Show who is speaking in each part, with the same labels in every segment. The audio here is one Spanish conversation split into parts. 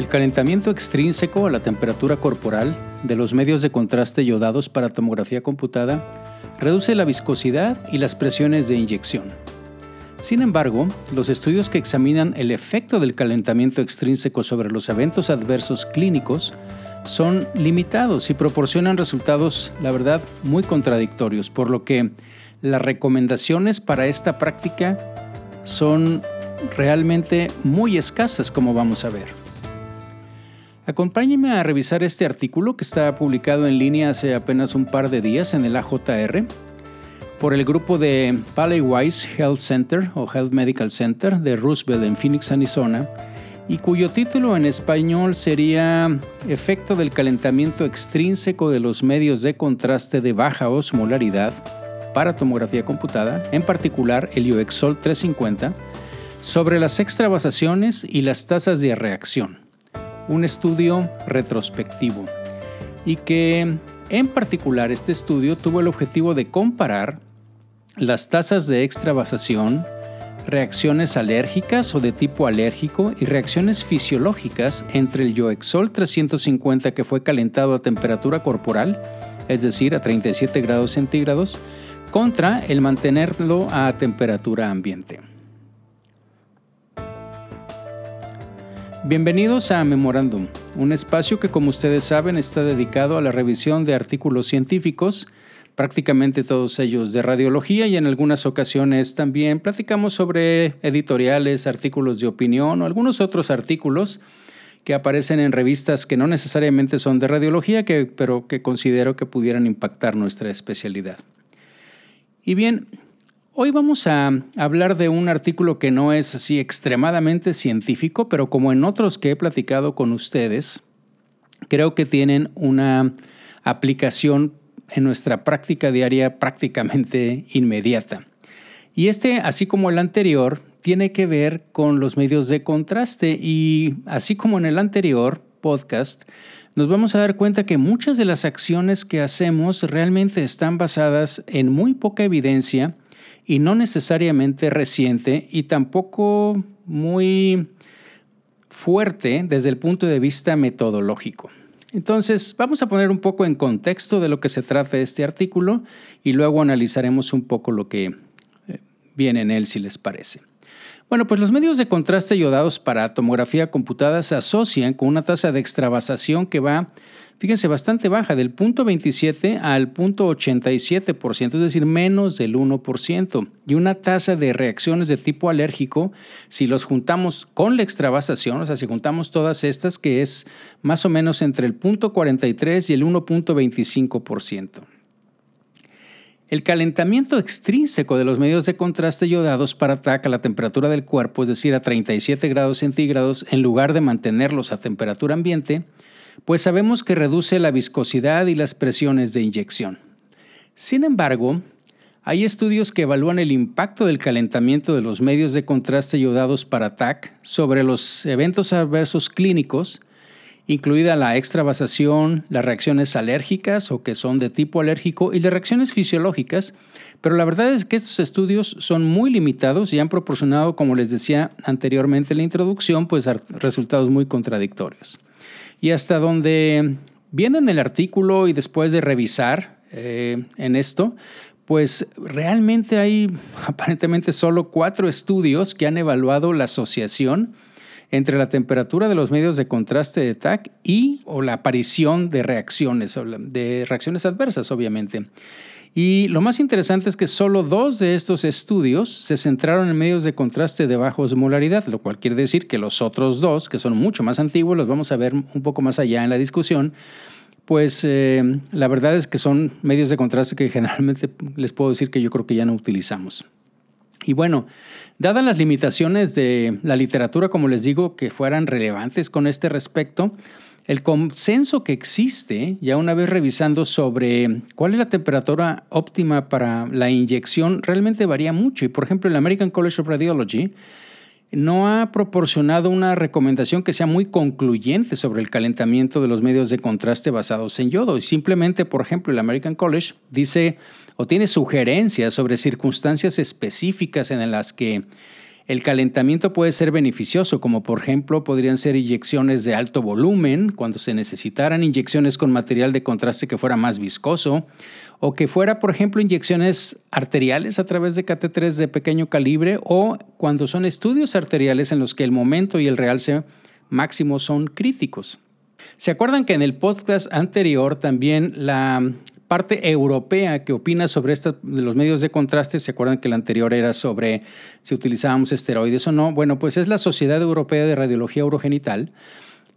Speaker 1: El calentamiento extrínseco a la temperatura corporal de los medios de contraste yodados para tomografía computada reduce la viscosidad y las presiones de inyección. Sin embargo, los estudios que examinan el efecto del calentamiento extrínseco sobre los eventos adversos clínicos son limitados y proporcionan resultados, la verdad, muy contradictorios, por lo que las recomendaciones para esta práctica son realmente muy escasas, como vamos a ver. Acompáñenme a revisar este artículo que está publicado en línea hace apenas un par de días en el AJR por el grupo de Wise Health Center o Health Medical Center de Roosevelt en Phoenix, Arizona, y cuyo título en español sería Efecto del calentamiento extrínseco de los medios de contraste de baja osmolaridad para tomografía computada, en particular el UXOL 350, sobre las extravasaciones y las tasas de reacción. Un estudio retrospectivo y que en particular este estudio tuvo el objetivo de comparar las tasas de extravasación, reacciones alérgicas o de tipo alérgico y reacciones fisiológicas entre el Yoexol 350 que fue calentado a temperatura corporal, es decir, a 37 grados centígrados, contra el mantenerlo a temperatura ambiente. Bienvenidos a Memorandum, un espacio que como ustedes saben está dedicado a la revisión de artículos científicos, prácticamente todos ellos de radiología y en algunas ocasiones también platicamos sobre editoriales, artículos de opinión o algunos otros artículos que aparecen en revistas que no necesariamente son de radiología, pero que considero que pudieran impactar nuestra especialidad. Y bien, hoy vamos a hablar de un artículo que no es así extremadamente científico, pero como en otros que he platicado con ustedes, creo que tienen una aplicación en nuestra práctica diaria prácticamente inmediata. Y este, así como el anterior, tiene que ver con los medios de contraste y así como en el anterior podcast, nos vamos a dar cuenta que muchas de las acciones que hacemos realmente están basadas en muy poca evidencia y no necesariamente reciente y tampoco muy fuerte desde el punto de vista metodológico. Entonces, vamos a poner un poco en contexto de lo que se trata este artículo y luego analizaremos un poco lo que eh, viene en él, si les parece. Bueno, pues los medios de contraste yodados para tomografía computada se asocian con una tasa de extravasación que va, fíjense, bastante baja, del punto 27 al punto 87%, es decir, menos del 1%, y una tasa de reacciones de tipo alérgico, si los juntamos con la extravasación, o sea, si juntamos todas estas, que es más o menos entre el punto 43 y el 1.25%. El calentamiento extrínseco de los medios de contraste yodados para TAC a la temperatura del cuerpo, es decir, a 37 grados centígrados, en lugar de mantenerlos a temperatura ambiente, pues sabemos que reduce la viscosidad y las presiones de inyección. Sin embargo, hay estudios que evalúan el impacto del calentamiento de los medios de contraste yodados para TAC sobre los eventos adversos clínicos incluida la extravasación, las reacciones alérgicas o que son de tipo alérgico y las reacciones fisiológicas, pero la verdad es que estos estudios son muy limitados y han proporcionado, como les decía anteriormente en la introducción, pues resultados muy contradictorios. Y hasta donde viene en el artículo y después de revisar eh, en esto, pues realmente hay aparentemente solo cuatro estudios que han evaluado la asociación entre la temperatura de los medios de contraste de TAC y o la aparición de reacciones, de reacciones adversas, obviamente. Y lo más interesante es que solo dos de estos estudios se centraron en medios de contraste de baja osmolaridad, lo cual quiere decir que los otros dos, que son mucho más antiguos, los vamos a ver un poco más allá en la discusión, pues eh, la verdad es que son medios de contraste que generalmente les puedo decir que yo creo que ya no utilizamos. Y bueno, dadas las limitaciones de la literatura, como les digo, que fueran relevantes con este respecto, el consenso que existe, ya una vez revisando sobre cuál es la temperatura óptima para la inyección, realmente varía mucho. Y por ejemplo, el American College of Radiology no ha proporcionado una recomendación que sea muy concluyente sobre el calentamiento de los medios de contraste basados en yodo. Y simplemente, por ejemplo, el American College dice o tiene sugerencias sobre circunstancias específicas en las que El calentamiento puede ser beneficioso, como por ejemplo podrían ser inyecciones de alto volumen, cuando se necesitaran inyecciones con material de contraste que fuera más viscoso, o que fuera, por ejemplo, inyecciones arteriales a través de catéteres de pequeño calibre, o cuando son estudios arteriales en los que el momento y el realce máximo son críticos. ¿Se acuerdan que en el podcast anterior también la parte europea que opina sobre de los medios de contraste, ¿se acuerdan que el anterior era sobre si utilizábamos esteroides o no? Bueno, pues es la Sociedad Europea de Radiología Urogenital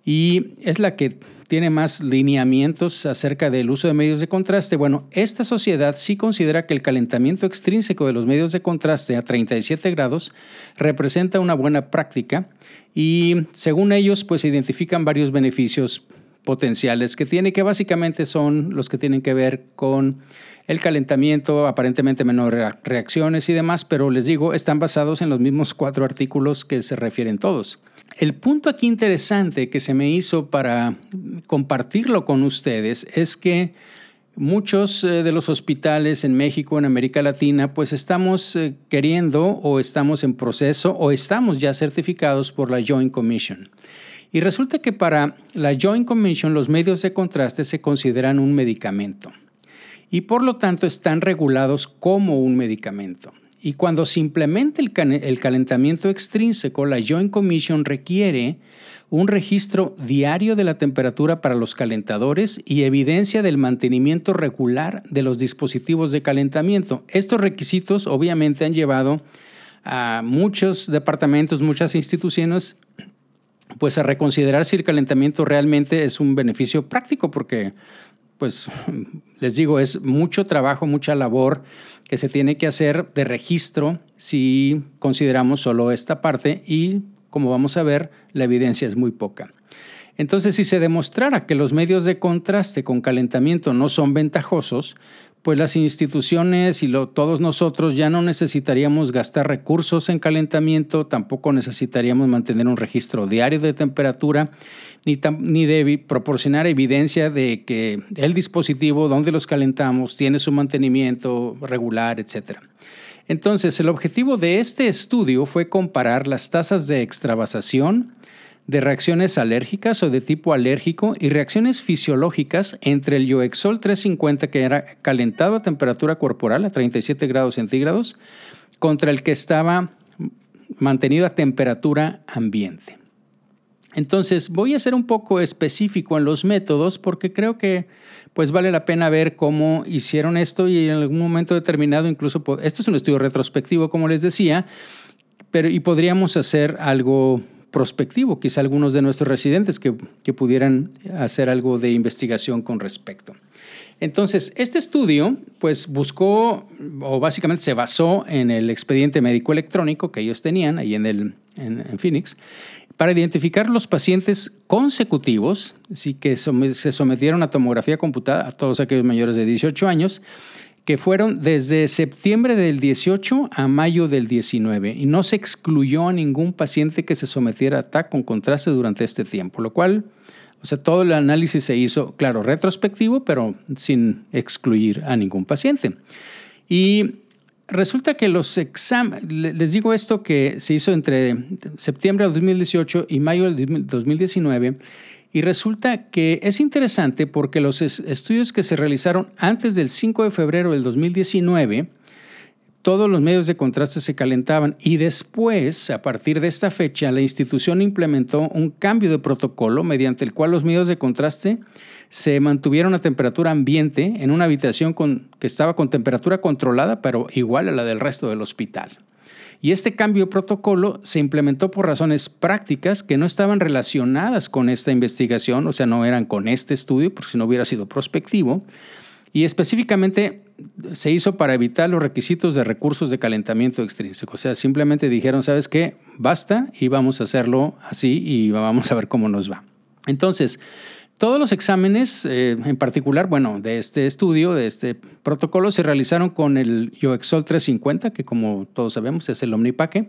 Speaker 1: y es la que tiene más lineamientos acerca del uso de medios de contraste. Bueno, esta sociedad sí considera que el calentamiento extrínseco de los medios de contraste a 37 grados representa una buena práctica y según ellos pues identifican varios beneficios potenciales que tiene, que básicamente son los que tienen que ver con el calentamiento, aparentemente menores reacciones y demás, pero les digo, están basados en los mismos cuatro artículos que se refieren todos. El punto aquí interesante que se me hizo para compartirlo con ustedes es que muchos eh, de los hospitales en México, en América Latina, pues estamos eh, queriendo o estamos en proceso o estamos ya certificados por la Joint Commission. Y resulta que para la Joint Commission los medios de contraste se consideran un medicamento y por lo tanto están regulados como un medicamento. Y cuando se implementa el, el calentamiento extrínseco, la Joint Commission requiere un registro diario de la temperatura para los calentadores y evidencia del mantenimiento regular de los dispositivos de calentamiento. Estos requisitos obviamente han llevado a muchos departamentos, muchas instituciones pues a reconsiderar si el calentamiento realmente es un beneficio práctico, porque pues les digo, es mucho trabajo, mucha labor que se tiene que hacer de registro si consideramos solo esta parte y como vamos a ver, la evidencia es muy poca. Entonces, si se demostrara que los medios de contraste con calentamiento no son ventajosos, pues las instituciones y todos nosotros ya no necesitaríamos gastar recursos en calentamiento, tampoco necesitaríamos mantener un registro diario de temperatura, ni, proporcionar evidencia de que el dispositivo donde los calentamos tiene su mantenimiento regular, etc. Entonces, el objetivo de este estudio fue comparar las tasas de extravasación, de reacciones alérgicas o de tipo alérgico y reacciones fisiológicas entre el Yoexol 350 que era calentado a temperatura corporal a 37 grados centígrados contra el que estaba mantenido a temperatura ambiente. Entonces voy a ser un poco específico en los métodos porque creo que pues vale la pena ver cómo hicieron esto y en algún momento determinado incluso, este es un estudio retrospectivo como les decía, pero y podríamos hacer algo prospectivo, quizá algunos de nuestros residentes que, pudieran hacer algo de investigación con respecto. Entonces, este estudio pues buscó o básicamente se basó en el expediente médico electrónico que ellos tenían ahí en, el, en, Phoenix para identificar los pacientes consecutivos, así que se sometieron a tomografía computada a todos aquellos mayores de 18 años que fueron desde septiembre del 18 a mayo del 19 y no se excluyó a ningún paciente que se sometiera a TAC con contraste durante este tiempo, lo cual, o sea, todo el análisis se hizo, claro, retrospectivo, pero sin excluir a ningún paciente. Y resulta que los exámenes, les digo esto que se hizo entre septiembre del 2018 y mayo del 2019, y resulta que es interesante porque los estudios que se realizaron antes del 5 de febrero del 2019, todos los medios de contraste se calentaban y después, a partir de esta fecha, la institución implementó un cambio de protocolo mediante el cual los medios de contraste se mantuvieron a temperatura ambiente en una habitación que estaba con temperatura controlada, pero igual a la del resto del hospital. Y este cambio de protocolo se implementó por razones prácticas que no estaban relacionadas con esta investigación, o sea, no eran con este estudio, porque si no hubiera sido prospectivo. Y específicamente se hizo para evitar los requisitos de recursos de calentamiento extrínseco. O sea, simplemente dijeron, ¿sabes qué? Basta y vamos a hacerlo así y vamos a ver cómo nos va. Entonces, todos los exámenes, eh, en particular, bueno, de este estudio, de este protocolo, se realizaron con el Yoexol 350, que como todos sabemos es el Omnipaque,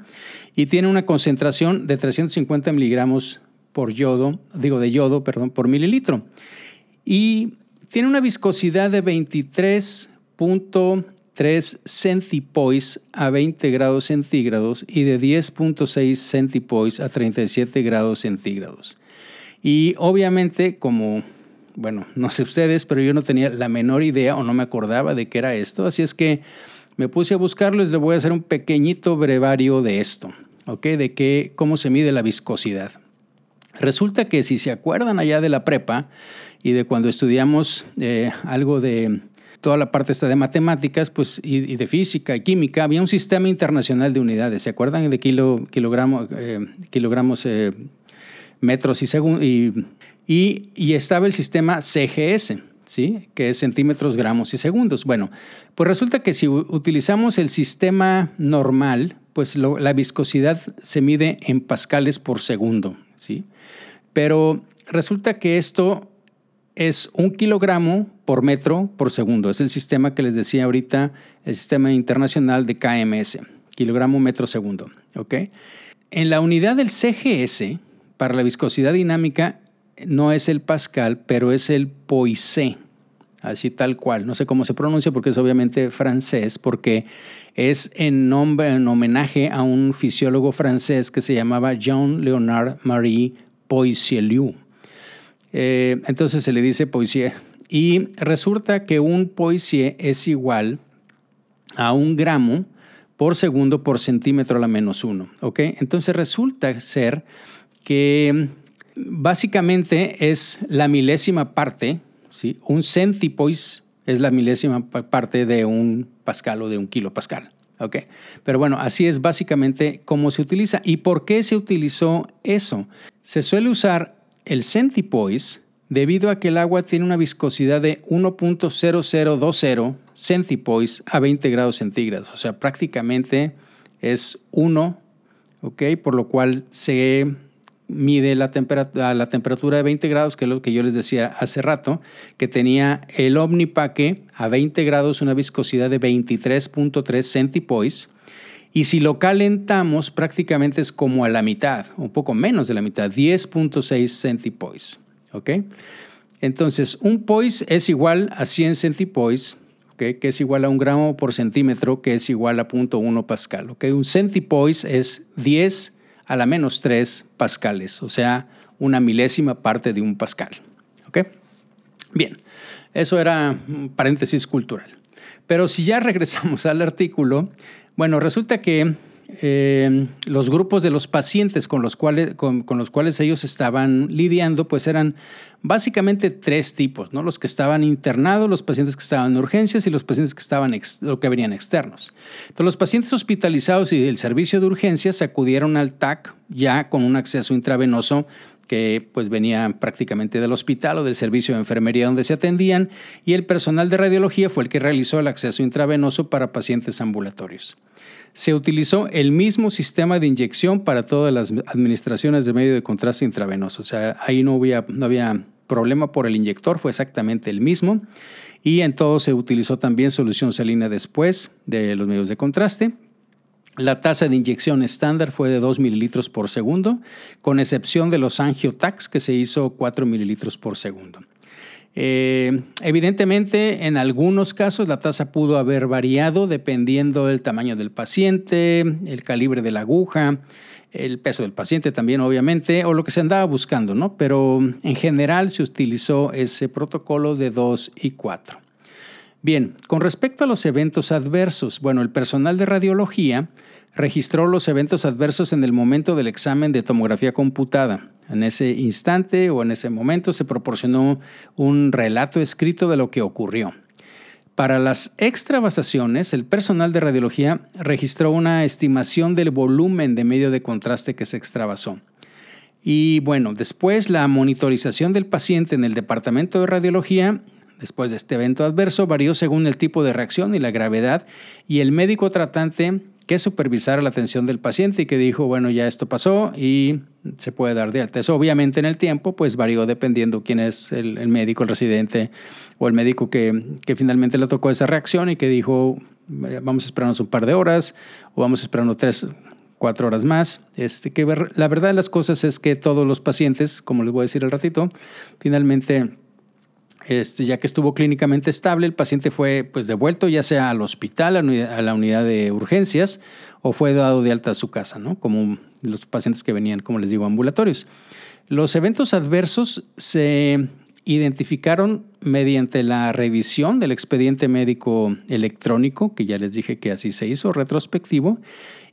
Speaker 1: y tiene una concentración de 350 miligramos por yodo, digo de yodo, perdón, por mililitro. Y tiene una viscosidad de 23 3 centipoise a 20 grados centígrados y de 10.6 centipoise a 37 grados centígrados. Y obviamente, como, bueno, no sé ustedes, pero yo no tenía la menor idea o no me acordaba de qué era esto, así es que me puse a buscarlo y les voy a hacer un pequeñito brevario de esto, ¿ok? De qué, cómo se mide la viscosidad. Resulta que si se acuerdan allá de la prepa y de cuando estudiamos eh, algo de toda la parte esta de matemáticas pues, y, de física y química, había un sistema internacional de unidades. ¿Se acuerdan de kilo, eh, kilogramos, eh, metros y, y, y, estaba el sistema CGS, ¿sí? que es centímetros, gramos y segundos. Bueno, pues resulta que si utilizamos el sistema normal, pues la viscosidad se mide en pascales por segundo. ¿sí? Pero resulta que esto es un kilogramo por metro por segundo. Es el sistema que les decía ahorita, el sistema internacional de KMS, kilogramo metro segundo. En la unidad del CGS, para la viscosidad dinámica, no es el pascal, pero es el poisé, así tal cual. No sé cómo se pronuncia porque es obviamente francés, porque es en, nombre, en homenaje a un fisiólogo francés que se llamaba Jean-Léonard Marie Poiseuille. Eh, entonces se le dice poesía. Y resulta que un poesía es igual a un gramo por segundo por centímetro a la menos uno. Entonces resulta ser que básicamente es la milésima parte, ¿sí? un centipois es la milésima parte de un pascal o de un kilopascal. Pero bueno, así es básicamente cómo se utiliza. ¿Y por qué se utilizó eso? Se suele usar el centipoise debido a que el agua tiene una viscosidad de 1.0020 centipoise a 20 grados centígrados, o sea, prácticamente es 1, ¿ok? Por lo cual se mide la temperatura, la temperatura de 20 grados, que es lo que yo les decía hace rato, que tenía el Omnipaque a 20 grados una viscosidad de 23.3 centipoise, y si lo calentamos, prácticamente es como a la mitad, un poco menos de la mitad, 10.6 centipoise. ¿ok? Entonces, un poise es igual a 100 centipoise, ¿ok? que es igual a un gramo por centímetro, que es igual a 0.1 pascal. ¿ok? Un centipoise es 10 a la menos 3 pascales, o sea, una milésima parte de un pascal. ¿ok? Bien, eso era un paréntesis cultural. Pero si ya regresamos al artículo, bueno, resulta que eh, los grupos de los pacientes con los, cuales, con, los cuales ellos estaban lidiando, pues eran básicamente tres tipos, ¿no? Los que estaban internados, los pacientes que estaban en urgencias y los pacientes que estaban lo que venían externos. Los pacientes hospitalizados y del servicio de urgencias acudieron al TAC ya con un acceso intravenoso que pues venía prácticamente del hospital o del servicio de enfermería donde se atendían y el personal de radiología fue el que realizó el acceso intravenoso para pacientes ambulatorios se utilizó el mismo sistema de inyección para todas las administraciones de medio de contraste intravenoso. O sea, ahí no había, no había problema por el inyector, fue exactamente el mismo. Y en todo se utilizó también solución salina después de los medios de contraste. La tasa de inyección estándar fue de 2 mililitros por segundo, con excepción de los angiotax, que se hizo 4 mililitros por segundo. Eh, evidentemente, en algunos casos la tasa pudo haber variado dependiendo del tamaño del paciente, el calibre de la aguja, el peso del paciente también, obviamente, o lo que se andaba buscando, ¿no? Pero en general se utilizó ese protocolo de 2 y 4. Bien, con respecto a los eventos adversos, bueno, el personal de radiología registró los eventos adversos en el momento del examen de tomografía computada. En ese instante o en ese momento se proporcionó un relato escrito de lo que ocurrió. Para las extravasaciones, el personal de radiología registró una estimación del volumen de medio de contraste que se extravasó. Y bueno, después la monitorización del paciente en el departamento de radiología, después de este evento adverso, varió según el tipo de reacción y la gravedad, y el médico tratante que supervisara la atención del paciente y que dijo, bueno, ya esto pasó y se puede dar de alta. Eso obviamente en el tiempo pues varió dependiendo quién es el, médico, el residente o el médico que, finalmente le tocó esa reacción y que dijo, vamos a un par de horas o vamos a esperarnos tres, cuatro horas más. Este, que la verdad de las cosas es que todos los pacientes, como les voy a decir al ratito, finalmente Este, ya que estuvo clínicamente estable, el paciente fue pues, devuelto ya sea al hospital, a la unidad de urgencias, o fue dado de alta a su casa, ¿no? como los pacientes que venían, como les digo, ambulatorios. Los eventos adversos se identificaron mediante la revisión del expediente médico electrónico, que ya les dije que así se hizo, retrospectivo,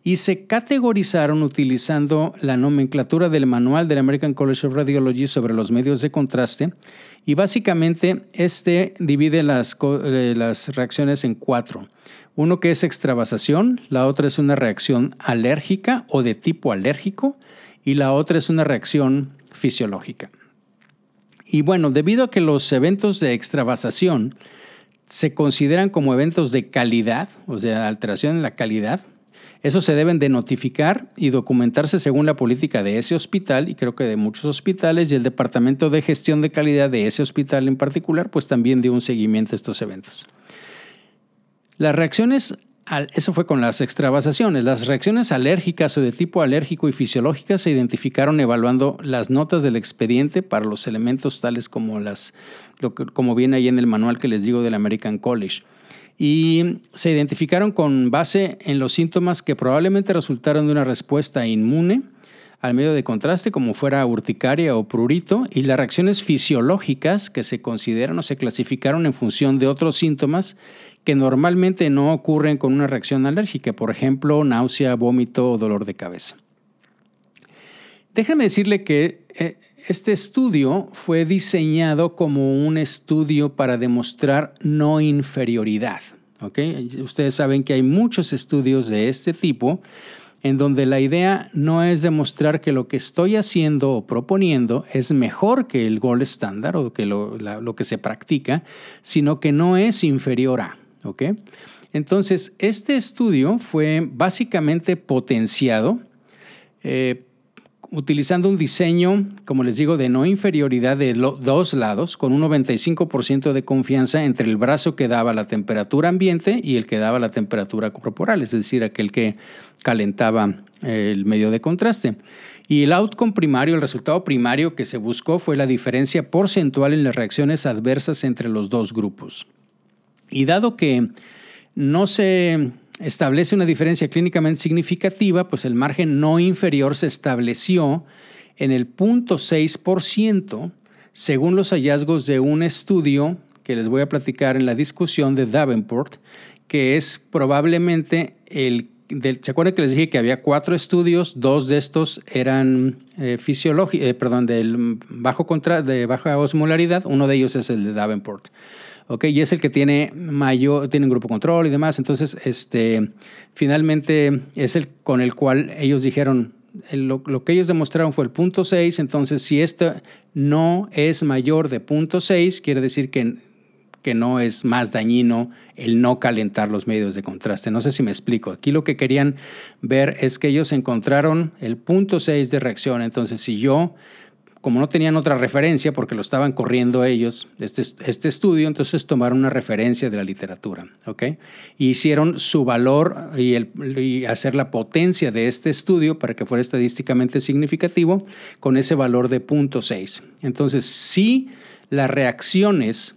Speaker 1: y se categorizaron utilizando la nomenclatura del manual del American College of Radiology sobre los medios de contraste. Y básicamente este divide las, eh, las reacciones en cuatro. Uno que es extravasación, la otra es una reacción alérgica o de tipo alérgico y la otra es una reacción fisiológica. Y bueno, debido a que los eventos de extravasación se consideran como eventos de calidad, o sea, alteración en la calidad, eso se deben de notificar y documentarse según la política de ese hospital y creo que de muchos hospitales y el Departamento de Gestión de Calidad de ese hospital en particular, pues también dio un seguimiento a estos eventos. Las reacciones, eso fue con las extravasaciones, las reacciones alérgicas o de tipo alérgico y fisiológicas se identificaron evaluando las notas del expediente para los elementos tales como las, como viene ahí en el manual que les digo del American College. Y se identificaron con base en los síntomas que probablemente resultaron de una respuesta inmune al medio de contraste, como fuera urticaria o prurito, y las reacciones fisiológicas que se consideran o se clasificaron en función de otros síntomas que normalmente no ocurren con una reacción alérgica, por ejemplo, náusea, vómito o dolor de cabeza. Déjame decirle que eh, este estudio fue diseñado como un estudio para demostrar no inferioridad. Ustedes saben que hay muchos estudios de este tipo en donde la idea no es demostrar que lo que estoy haciendo o proponiendo es mejor que el gol estándar o que lo, que se practica, sino que no es inferior a. Entonces, este estudio fue básicamente potenciado eh, utilizando un diseño, como les digo, de no inferioridad de dos lados, con un 95% de confianza entre el brazo que daba la temperatura ambiente y el que daba la temperatura corporal, es decir, aquel que calentaba eh, el medio de contraste. Y el outcome primario, el resultado primario que se buscó fue la diferencia porcentual en las reacciones adversas entre los dos grupos. Y dado que no se establece una diferencia clínicamente significativa, pues el margen no inferior se estableció en el 0.6% según los hallazgos de un estudio que les voy a platicar en la discusión de Davenport, que es probablemente el ¿Se acuerdan que les dije que había cuatro estudios? Dos de estos eran eh, eh perdón, del bajo contra, de baja osmolaridad. Uno de ellos es el de Davenport. Y es el que tiene mayor, tiene grupo control y demás. Entonces, este, finalmente es el con el cual ellos dijeron, lo, que ellos demostraron fue el punto 6, entonces si esto no es mayor de punto 6, quiere decir que, que no es más dañino el no calentar los medios de contraste. No sé si me explico. Aquí lo que querían ver es que ellos encontraron el punto 6 de reacción. Entonces, si yo como no tenían otra referencia, porque lo estaban corriendo ellos, este, este estudio, entonces tomaron una referencia de la literatura, ¿ok? Y hicieron su valor y, el, hacer la potencia de este estudio para que fuera estadísticamente significativo con ese valor de 0.6. Entonces, si las reacciones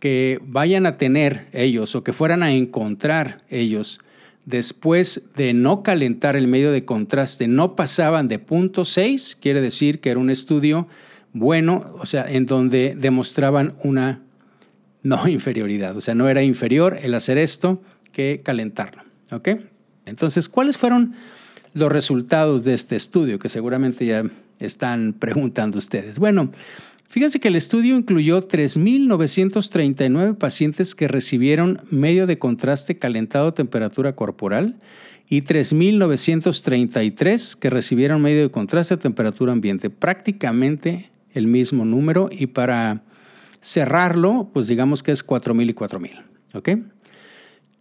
Speaker 1: que vayan a tener ellos o que fueran a encontrar ellos después de no calentar el medio de contraste no pasaban de punto 6, quiere decir que era un estudio bueno, o sea, en donde demostraban una no inferioridad, o sea, no era inferior el hacer esto que calentarlo. ¿Ok? Entonces, ¿cuáles fueron los resultados de este estudio que seguramente ya están preguntando ustedes? Bueno, Fíjense que el estudio incluyó 3.939 pacientes que recibieron medio de contraste calentado a temperatura corporal y 3.933 que recibieron medio de contraste a temperatura ambiente. Prácticamente el mismo número y para cerrarlo, pues digamos que es 4.000 y 4.000. ¿ok?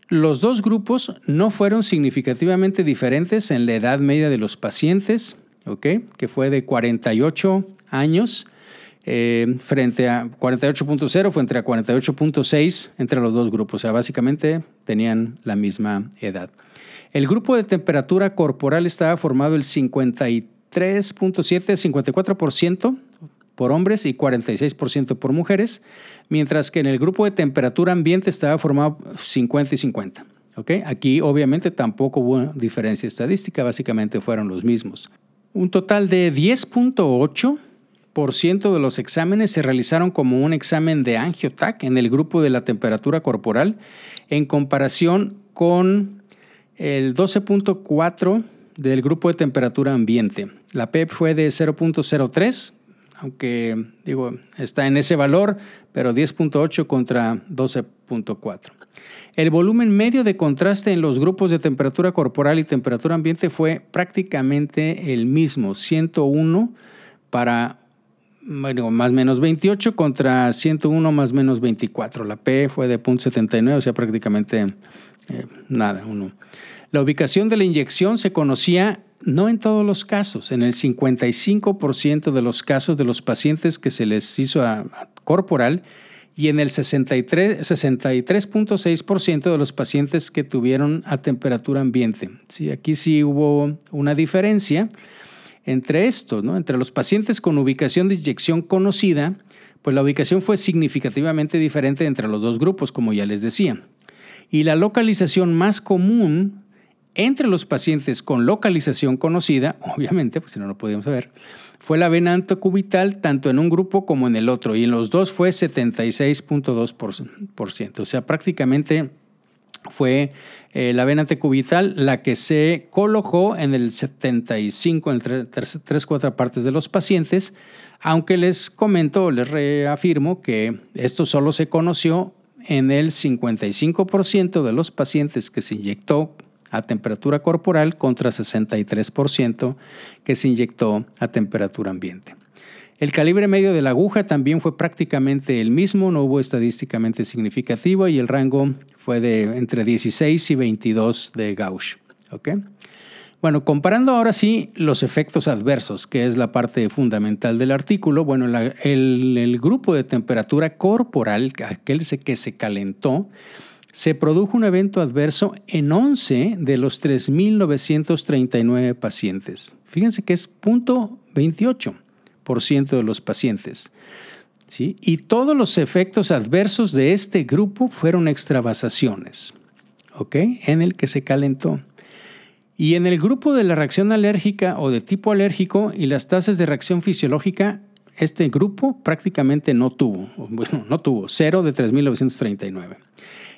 Speaker 1: Los dos grupos no fueron significativamente diferentes en la edad media de los pacientes, ¿ok? que fue de 48 años eh, frente a 48.0 fue entre a 48.6 entre los dos grupos, o sea, básicamente tenían la misma edad. El grupo de temperatura corporal estaba formado el 53.7, 54% por hombres y 46% por mujeres, mientras que en el grupo de temperatura ambiente estaba formado 50 y 50. Aquí obviamente tampoco hubo diferencia estadística, básicamente fueron los mismos. Un total de 10.8% de los exámenes se realizaron como un examen de angiotac en el grupo de la temperatura corporal, en comparación con el 12.4% del grupo de temperatura ambiente. La PEP fue de 0.03, aunque digo, está en ese valor, pero 10.8 contra 12.4. El volumen medio de contraste en los grupos de temperatura corporal y temperatura ambiente fue prácticamente el mismo, 101 para más menos 28 contra 101 más menos 24. La P fue de 0.79, o sea, prácticamente eh, nada, uno. La ubicación de la inyección se conocía no en todos los casos, en el 55% de los casos de los pacientes que se les hizo corporal y en el 63.6% de los pacientes que tuvieron a temperatura ambiente. Sí, aquí sí hubo una diferencia entre estos, ¿no? entre los pacientes con ubicación de inyección conocida, pues la ubicación fue significativamente diferente entre los dos grupos, como ya les decía. Y la localización más común entre los pacientes con localización conocida, obviamente, pues si no lo podíamos saber, fue la vena antecubital tanto en un grupo como en el otro, y en los dos fue 76.2%. O sea, prácticamente fue eh, la vena antecubital la que se colocó en el 75, en tres, tres, cuatro partes de los pacientes, aunque les comento, les reafirmo que esto solo se conoció en el 55% de los pacientes que se inyectó a temperatura corporal contra 63% que se inyectó a temperatura ambiente. El calibre medio de la aguja también fue prácticamente el mismo, no hubo estadísticamente significativo y el rango fue de entre 16 y 22 de Gauss. Bueno, comparando ahora sí los efectos adversos, que es la parte fundamental del artículo, bueno, el, el, grupo de temperatura corporal, aquel que se calentó, se produjo un evento adverso en 11 de los 3.939 pacientes. Fíjense que es 0.28% de los pacientes. Y todos los efectos adversos de este grupo fueron extravasaciones, ¿ok? En el que se calentó. Y en el grupo de la reacción alérgica o de tipo alérgico y las tasas de reacción fisiológica, este grupo prácticamente no tuvo, bueno, no tuvo, cero de 3.939.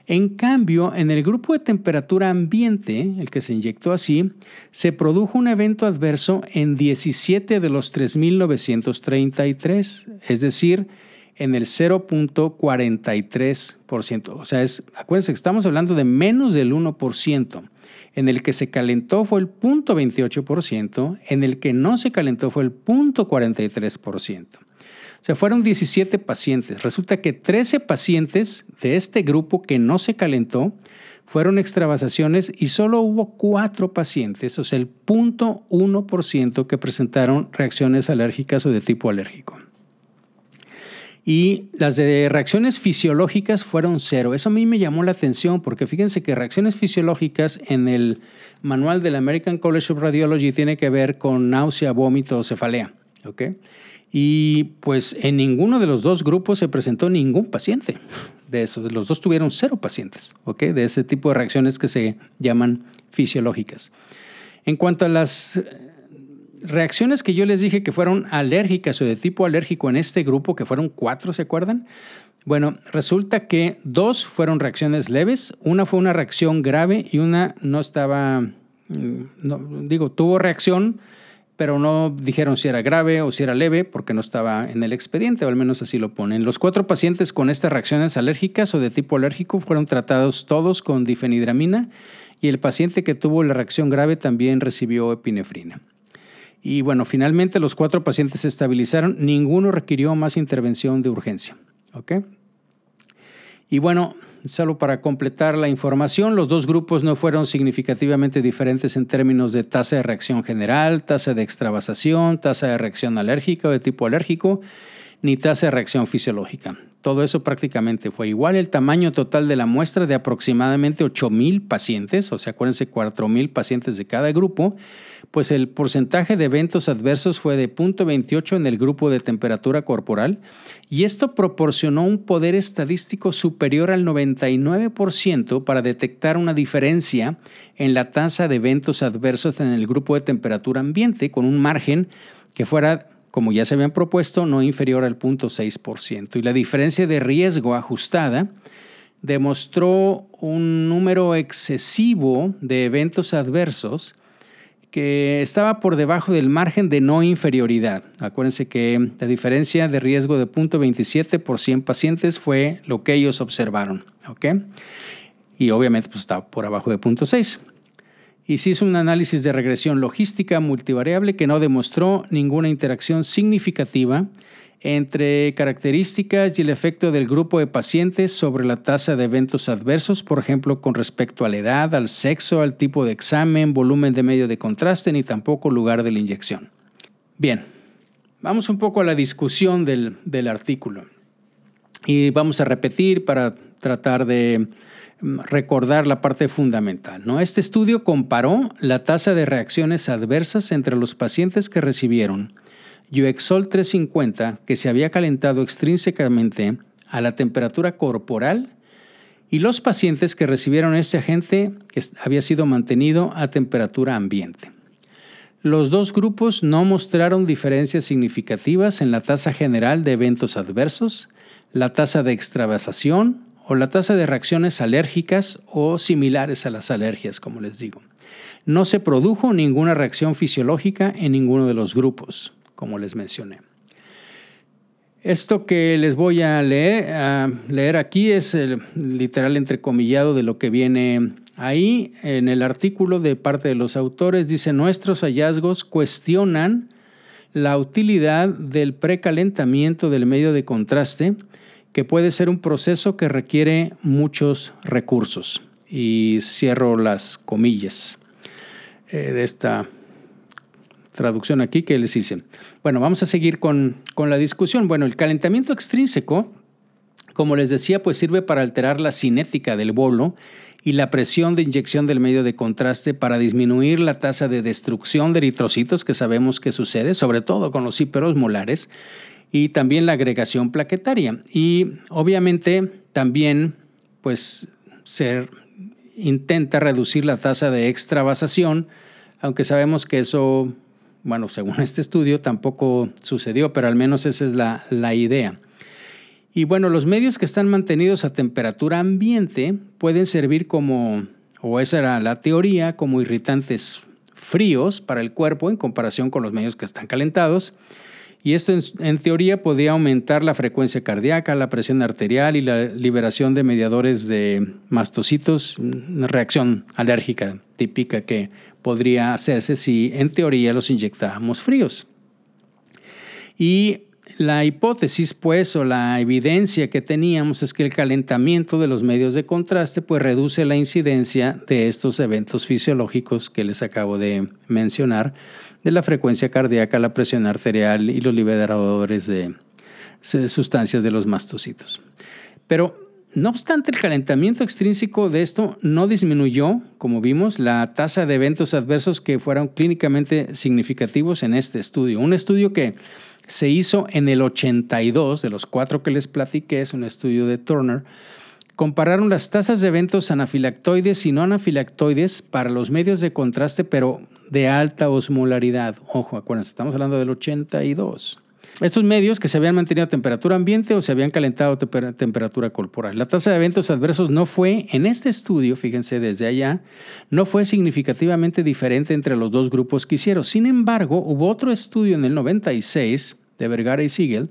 Speaker 1: En cambio, en el grupo de temperatura ambiente, el que se inyectó así, se produjo un evento adverso en 17 de los 3.933, es decir, en el 0.43%. O sea, es, acuérdense que estamos hablando de menos del 1%. En el que se calentó fue el 0.28%, en el que no se calentó fue el 0.43%. Sea, fueron 17 pacientes. Resulta que 13 pacientes de este grupo que no se calentó fueron extravasaciones y solo hubo 4 pacientes, o sea, el 0.1% que presentaron reacciones alérgicas o de tipo alérgico. Y las de reacciones fisiológicas fueron cero. Eso a mí me llamó la atención porque fíjense que reacciones fisiológicas en el manual del American College of Radiology tiene que ver con náusea, vómito o cefalea. ¿okay? Y pues en ninguno de los dos grupos se presentó ningún paciente de eso. Los dos tuvieron cero pacientes, ¿ok? De ese tipo de reacciones que se llaman fisiológicas. En cuanto a las reacciones que yo les dije que fueron alérgicas o de tipo alérgico en este grupo, que fueron cuatro, ¿se acuerdan? Bueno, resulta que dos fueron reacciones leves, una fue una reacción grave y una no estaba, mm, no, digo, tuvo reacción, pero no dijeron si era grave o si era leve porque no estaba en el expediente, o al menos así lo ponen. Los cuatro pacientes con estas reacciones alérgicas o de tipo alérgico fueron tratados todos con difenidramina y el paciente que tuvo la reacción grave también recibió epinefrina. Y bueno, finalmente los cuatro pacientes se estabilizaron, ninguno requirió más intervención de urgencia. ¿ok? Y bueno, Solo para completar la información, los dos grupos no fueron significativamente diferentes en términos de tasa de reacción general, tasa de extravasación, tasa de reacción alérgica o de tipo alérgico, ni tasa de reacción fisiológica. Todo eso prácticamente fue igual. El tamaño total de la muestra de aproximadamente 8.000 pacientes, o sea, acuérdense, 4.000 pacientes de cada grupo, pues el porcentaje de eventos adversos fue de 0.28 en el grupo de temperatura corporal y esto proporcionó un poder estadístico superior al 99% para detectar una diferencia en la tasa de eventos adversos en el grupo de temperatura ambiente con un margen que fuera como ya se habían propuesto, no inferior al 0.6%. Y la diferencia de riesgo ajustada demostró un número excesivo de eventos adversos que estaba por debajo del margen de no inferioridad. Acuérdense que la diferencia de riesgo de 0.27 por 100 pacientes fue lo que ellos observaron. Y obviamente pues, estaba por abajo de 0.6 y se hizo un análisis de regresión logística multivariable que no demostró ninguna interacción significativa entre características y el efecto del grupo de pacientes sobre la tasa de eventos adversos, por ejemplo, con respecto a la edad, al sexo, al tipo de examen, volumen de medio de contraste, ni tampoco lugar de la inyección. Bien, vamos un poco a la discusión del, del artículo. Y vamos a repetir para tratar de recordar la parte fundamental. ¿no? Este estudio comparó la tasa de reacciones adversas entre los pacientes que recibieron Uexol 350, que se había calentado extrínsecamente a la temperatura corporal, y los pacientes que recibieron este agente que había sido mantenido a temperatura ambiente. Los dos grupos no mostraron diferencias significativas en la tasa general de eventos adversos, la tasa de extravasación o la tasa de reacciones alérgicas o similares a las alergias, como les digo. No se produjo ninguna reacción fisiológica en ninguno de los grupos, como les mencioné. Esto que les voy a leer, aquí es el literal entrecomillado de lo que viene ahí en el artículo de parte de los autores. Dice, nuestros hallazgos cuestionan la utilidad del precalentamiento del medio de contraste que puede ser un proceso que requiere muchos recursos. Y cierro las comillas eh, de esta traducción aquí que les hice. Bueno, vamos a seguir con, con la discusión. Bueno, el calentamiento extrínseco, como les decía, pues sirve para alterar la cinética del bolo y la presión de inyección del medio de contraste para disminuir la tasa de destrucción de eritrocitos que sabemos que sucede, sobre todo con los hiperosmolares, y también la agregación plaquetaria. Y obviamente también pues se intenta reducir la tasa de extravasación, aunque sabemos que eso, bueno, según este estudio tampoco sucedió, pero al menos esa es la, la idea. Y bueno, los medios que están mantenidos a temperatura ambiente pueden servir como, o esa era la teoría, como irritantes fríos para el cuerpo en comparación con los medios que están calentados y esto en, teoría podría aumentar la frecuencia cardíaca, la presión arterial y la liberación de mediadores de mastocitos, una reacción alérgica típica que podría hacerse si en teoría los inyectábamos fríos. Y la hipótesis, pues, o la evidencia que teníamos es que el calentamiento de los medios de contraste, pues, reduce la incidencia de estos eventos fisiológicos que les acabo de mencionar, de la frecuencia cardíaca, la presión arterial y los liberadores de sustancias de los mastocitos. Pero no obstante, el calentamiento extrínseco de esto no disminuyó, como vimos, la tasa de eventos adversos que fueron clínicamente significativos en este estudio. Un estudio que se hizo en el 82, de los cuatro que les platiqué, es un estudio de Turner, compararon las tasas de eventos anafilactoides y no anafilactoides para los medios de contraste, pero de alta osmolaridad. Ojo, acuérdense, estamos hablando del 82. Estos medios que se habían mantenido a temperatura ambiente o se habían calentado a temperatura corporal. La tasa de eventos adversos no fue, en este estudio, fíjense desde allá, no fue significativamente diferente entre los dos grupos que hicieron. Sin embargo, hubo otro estudio en el 96 de Vergara y Siegel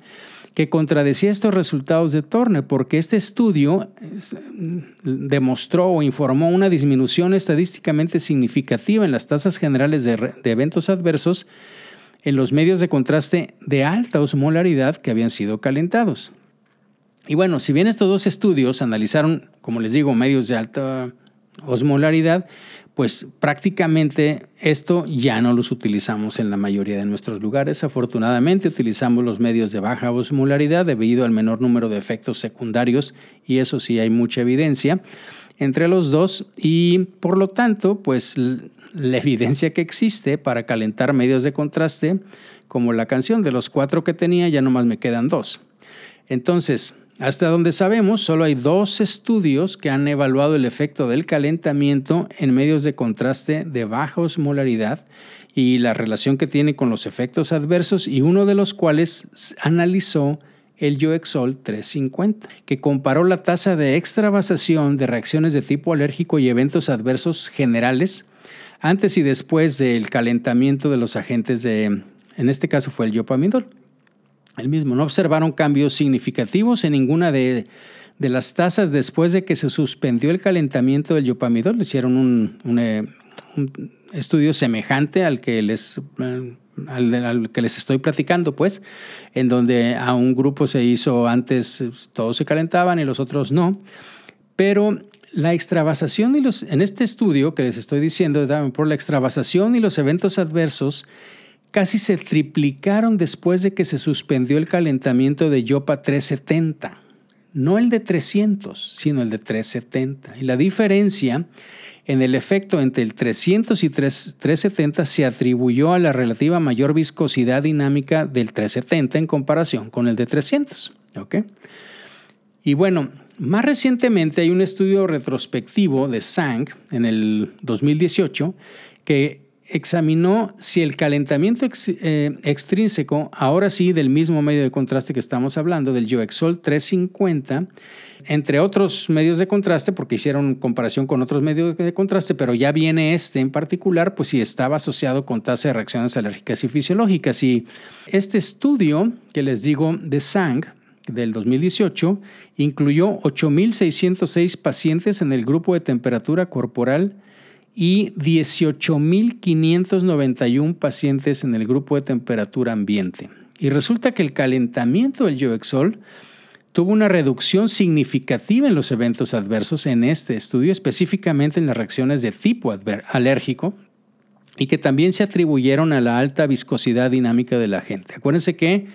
Speaker 1: que contradecía estos resultados de Turner, porque este estudio demostró o informó una disminución estadísticamente significativa en las tasas generales de, eventos adversos en los medios de contraste de alta osmolaridad que habían sido calentados. Y bueno, si bien estos dos estudios analizaron, como les digo, medios de alta osmolaridad, pues prácticamente esto ya no los utilizamos en la mayoría de nuestros lugares. Afortunadamente utilizamos los medios de baja osmolaridad debido al menor número de efectos secundarios y eso sí hay mucha evidencia entre los dos y por lo tanto pues la evidencia que existe para calentar medios de contraste como la canción de los cuatro que tenía ya nomás me quedan dos. Entonces, hasta donde sabemos, solo hay dos estudios que han evaluado el efecto del calentamiento en medios de contraste de baja osmolaridad y la relación que tiene con los efectos adversos y uno de los cuales analizó el Yoexol 350, que comparó la tasa de extravasación de reacciones de tipo alérgico y eventos adversos generales antes y después del calentamiento de los agentes de, en este caso fue el yopamidol. El mismo, no observaron cambios significativos en ninguna de, las tasas después de que se suspendió el calentamiento del yopamidol. Hicieron un, eh, estudio semejante al que les... Eh, al, que les estoy platicando, pues, en donde a un grupo se hizo antes, todos se calentaban y los otros no, pero la extravasación y los, en este estudio que les estoy diciendo, por la extravasación y los eventos adversos, casi se triplicaron después de que se suspendió el calentamiento de Yopa 370. No el de 300, sino el de 370. Y la diferencia en el efecto entre el 300 y 370 se atribuyó a la relativa mayor viscosidad dinámica del 370 en comparación con el de 300. Y bueno, más recientemente hay un estudio retrospectivo de Sang en el 2018 que examinó si el calentamiento eh, extrínseco, ahora sí del mismo medio de contraste que estamos hablando, del Joexol 350, entre otros medios de contraste, porque hicieron comparación con otros medios de contraste, pero ya viene este en particular, pues si estaba asociado con tasa de reacciones alérgicas y fisiológicas. Y este estudio que les digo de SANG del 2018 incluyó 8.606 pacientes en el grupo de temperatura corporal y 18.591 pacientes en el grupo de temperatura ambiente. Y resulta que el calentamiento del Joexol tuvo una reducción significativa en los eventos adversos en este estudio, específicamente en las reacciones de tipo alérgico, y que también se atribuyeron a la alta viscosidad dinámica de la gente. Acuérdense que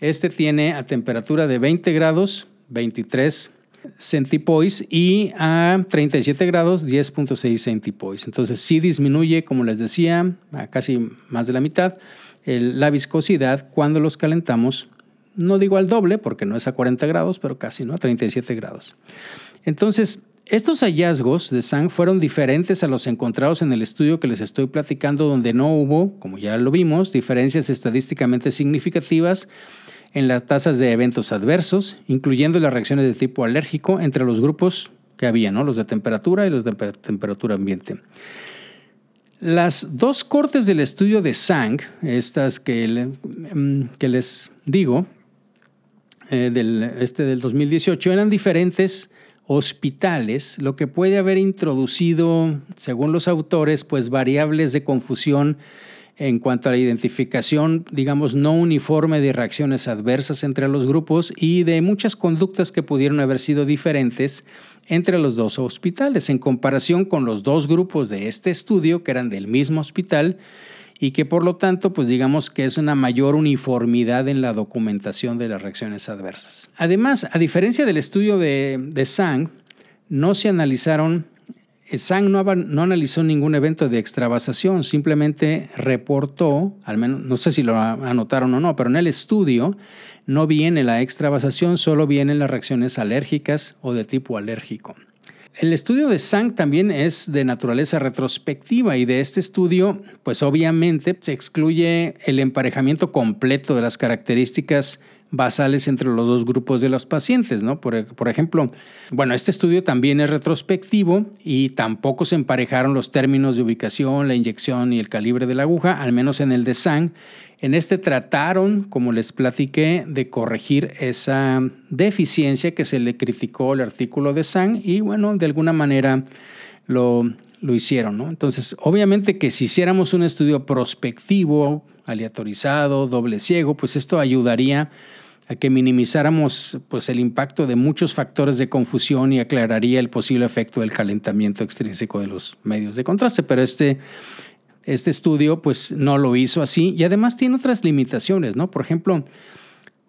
Speaker 1: este tiene a temperatura de 20 grados, 23 centipoise y a 37 grados 10.6 centipoise. Entonces sí disminuye, como les decía, a casi más de la mitad la viscosidad cuando los calentamos. No digo al doble porque no es a 40 grados, pero casi, ¿no? A 37 grados. Entonces, estos hallazgos de Sang fueron diferentes a los encontrados en el estudio que les estoy platicando, donde no hubo, como ya lo vimos, diferencias estadísticamente significativas en las tasas de eventos adversos, incluyendo las reacciones de tipo alérgico entre los grupos que había, ¿no? los de temperatura y los de temperatura ambiente. Las dos cortes del estudio de Sang, estas que, mm, que les digo, eh, este del 2018, eran diferentes hospitales, lo que puede haber introducido, según los autores, pues variables de confusión en cuanto a la identificación, digamos, no uniforme de reacciones adversas entre los grupos y de muchas conductas que pudieron haber sido diferentes entre los dos hospitales, en comparación con los dos grupos de este estudio, que eran del mismo hospital, y que por lo tanto, pues digamos que es una mayor uniformidad en la documentación de las reacciones adversas. Además, a diferencia del estudio de, de Sang, no se analizaron Sang no, analizó ningún evento de extravasación, simplemente reportó, al menos no sé si lo anotaron o no, pero en el estudio no viene la extravasación, solo vienen las reacciones alérgicas o de tipo alérgico. El estudio de Sang también es de naturaleza retrospectiva y de este estudio, pues obviamente se excluye el emparejamiento completo de las características basales entre los dos grupos de los pacientes, ¿no? Por, por, ejemplo, bueno, este estudio también es retrospectivo y tampoco se emparejaron los términos de ubicación, la inyección y el calibre de la aguja, al menos en el de SANG. En este trataron, como les platiqué, de corregir esa deficiencia que se le criticó al artículo de SANG y bueno, de alguna manera lo, lo hicieron, ¿no? Entonces, obviamente que si hiciéramos un estudio prospectivo, aleatorizado, doble ciego, pues esto ayudaría a que minimizáramos pues, el impacto de muchos factores de confusión y aclararía el posible efecto del calentamiento extrínseco de los medios de contraste. Pero este, este estudio pues, no lo hizo así y además tiene otras limitaciones. ¿no? Por ejemplo,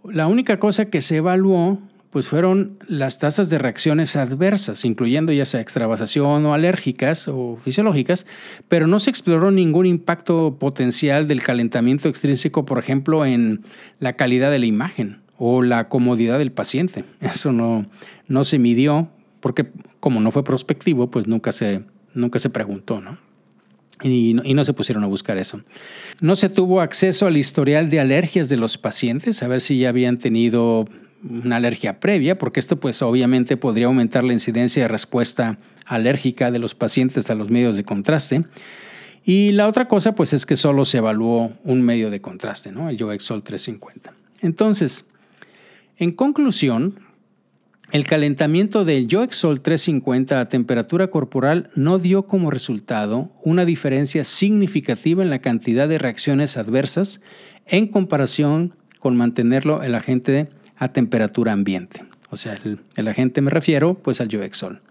Speaker 1: la única cosa que se evaluó pues fueron las tasas de reacciones adversas, incluyendo ya sea extravasación o alérgicas o fisiológicas, pero no se exploró ningún impacto potencial del calentamiento extrínseco, por ejemplo, en la calidad de la imagen o la comodidad del paciente. Eso no, no se midió porque como no fue prospectivo, pues nunca se, nunca se preguntó, ¿no? Y, no se pusieron a buscar eso. No se tuvo acceso al historial de alergias de los pacientes, a ver si ya habían tenido una alergia previa, porque esto pues obviamente podría aumentar la incidencia de respuesta alérgica de los pacientes a los medios de contraste. Y la otra cosa pues es que solo se evaluó un medio de contraste, ¿no? el Joexol 350. Entonces, en conclusión, el calentamiento del Joexol 350 a temperatura corporal no dio como resultado una diferencia significativa en la cantidad de reacciones adversas en comparación con mantenerlo el agente a temperatura ambiente. O sea, el, agente me refiero pues al Joexol.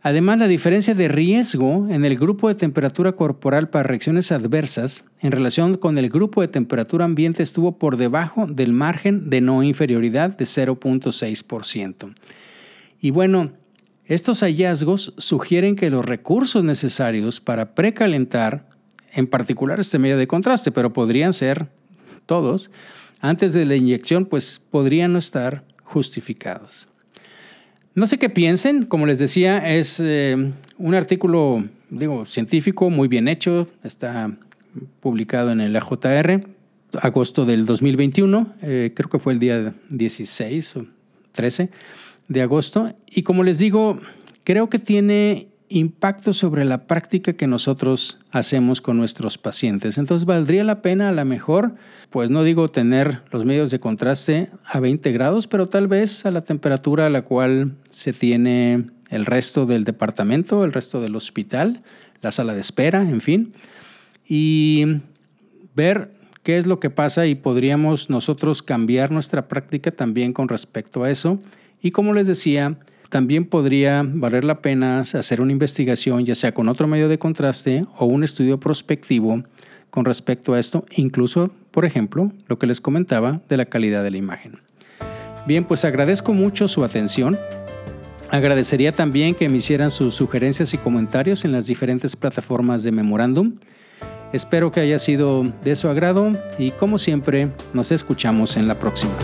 Speaker 1: Además, la diferencia de riesgo en el grupo de temperatura corporal para reacciones adversas en relación con el grupo de temperatura ambiente estuvo por debajo del margen de no inferioridad de 0.6%. Y bueno, estos hallazgos sugieren que los recursos necesarios para precalentar, en particular este medio de contraste, pero podrían ser todos, antes de la inyección, pues podrían no estar justificados. No sé qué piensen, como les decía, es eh, un artículo, digo, científico muy bien hecho, está publicado en el AJR, agosto del 2021, eh, creo que fue el día 16 o 13 de agosto, y como les digo, creo que tiene impacto sobre la práctica que nosotros hacemos con nuestros pacientes. Entonces valdría la pena a lo mejor, pues no digo tener los medios de contraste a 20 grados, pero tal vez a la temperatura a la cual se tiene el resto del departamento, el resto del hospital, la sala de espera, en fin, y ver qué es lo que pasa y podríamos nosotros cambiar nuestra práctica también con respecto a eso. Y como les decía, también podría valer la pena hacer una investigación, ya sea con otro medio de contraste o un estudio prospectivo con respecto a esto, incluso, por ejemplo, lo que les comentaba de la calidad de la imagen. Bien, pues agradezco mucho su atención. Agradecería también que me hicieran sus sugerencias y comentarios en las diferentes plataformas de Memorándum. Espero que haya sido de su agrado y como siempre nos escuchamos en la próxima.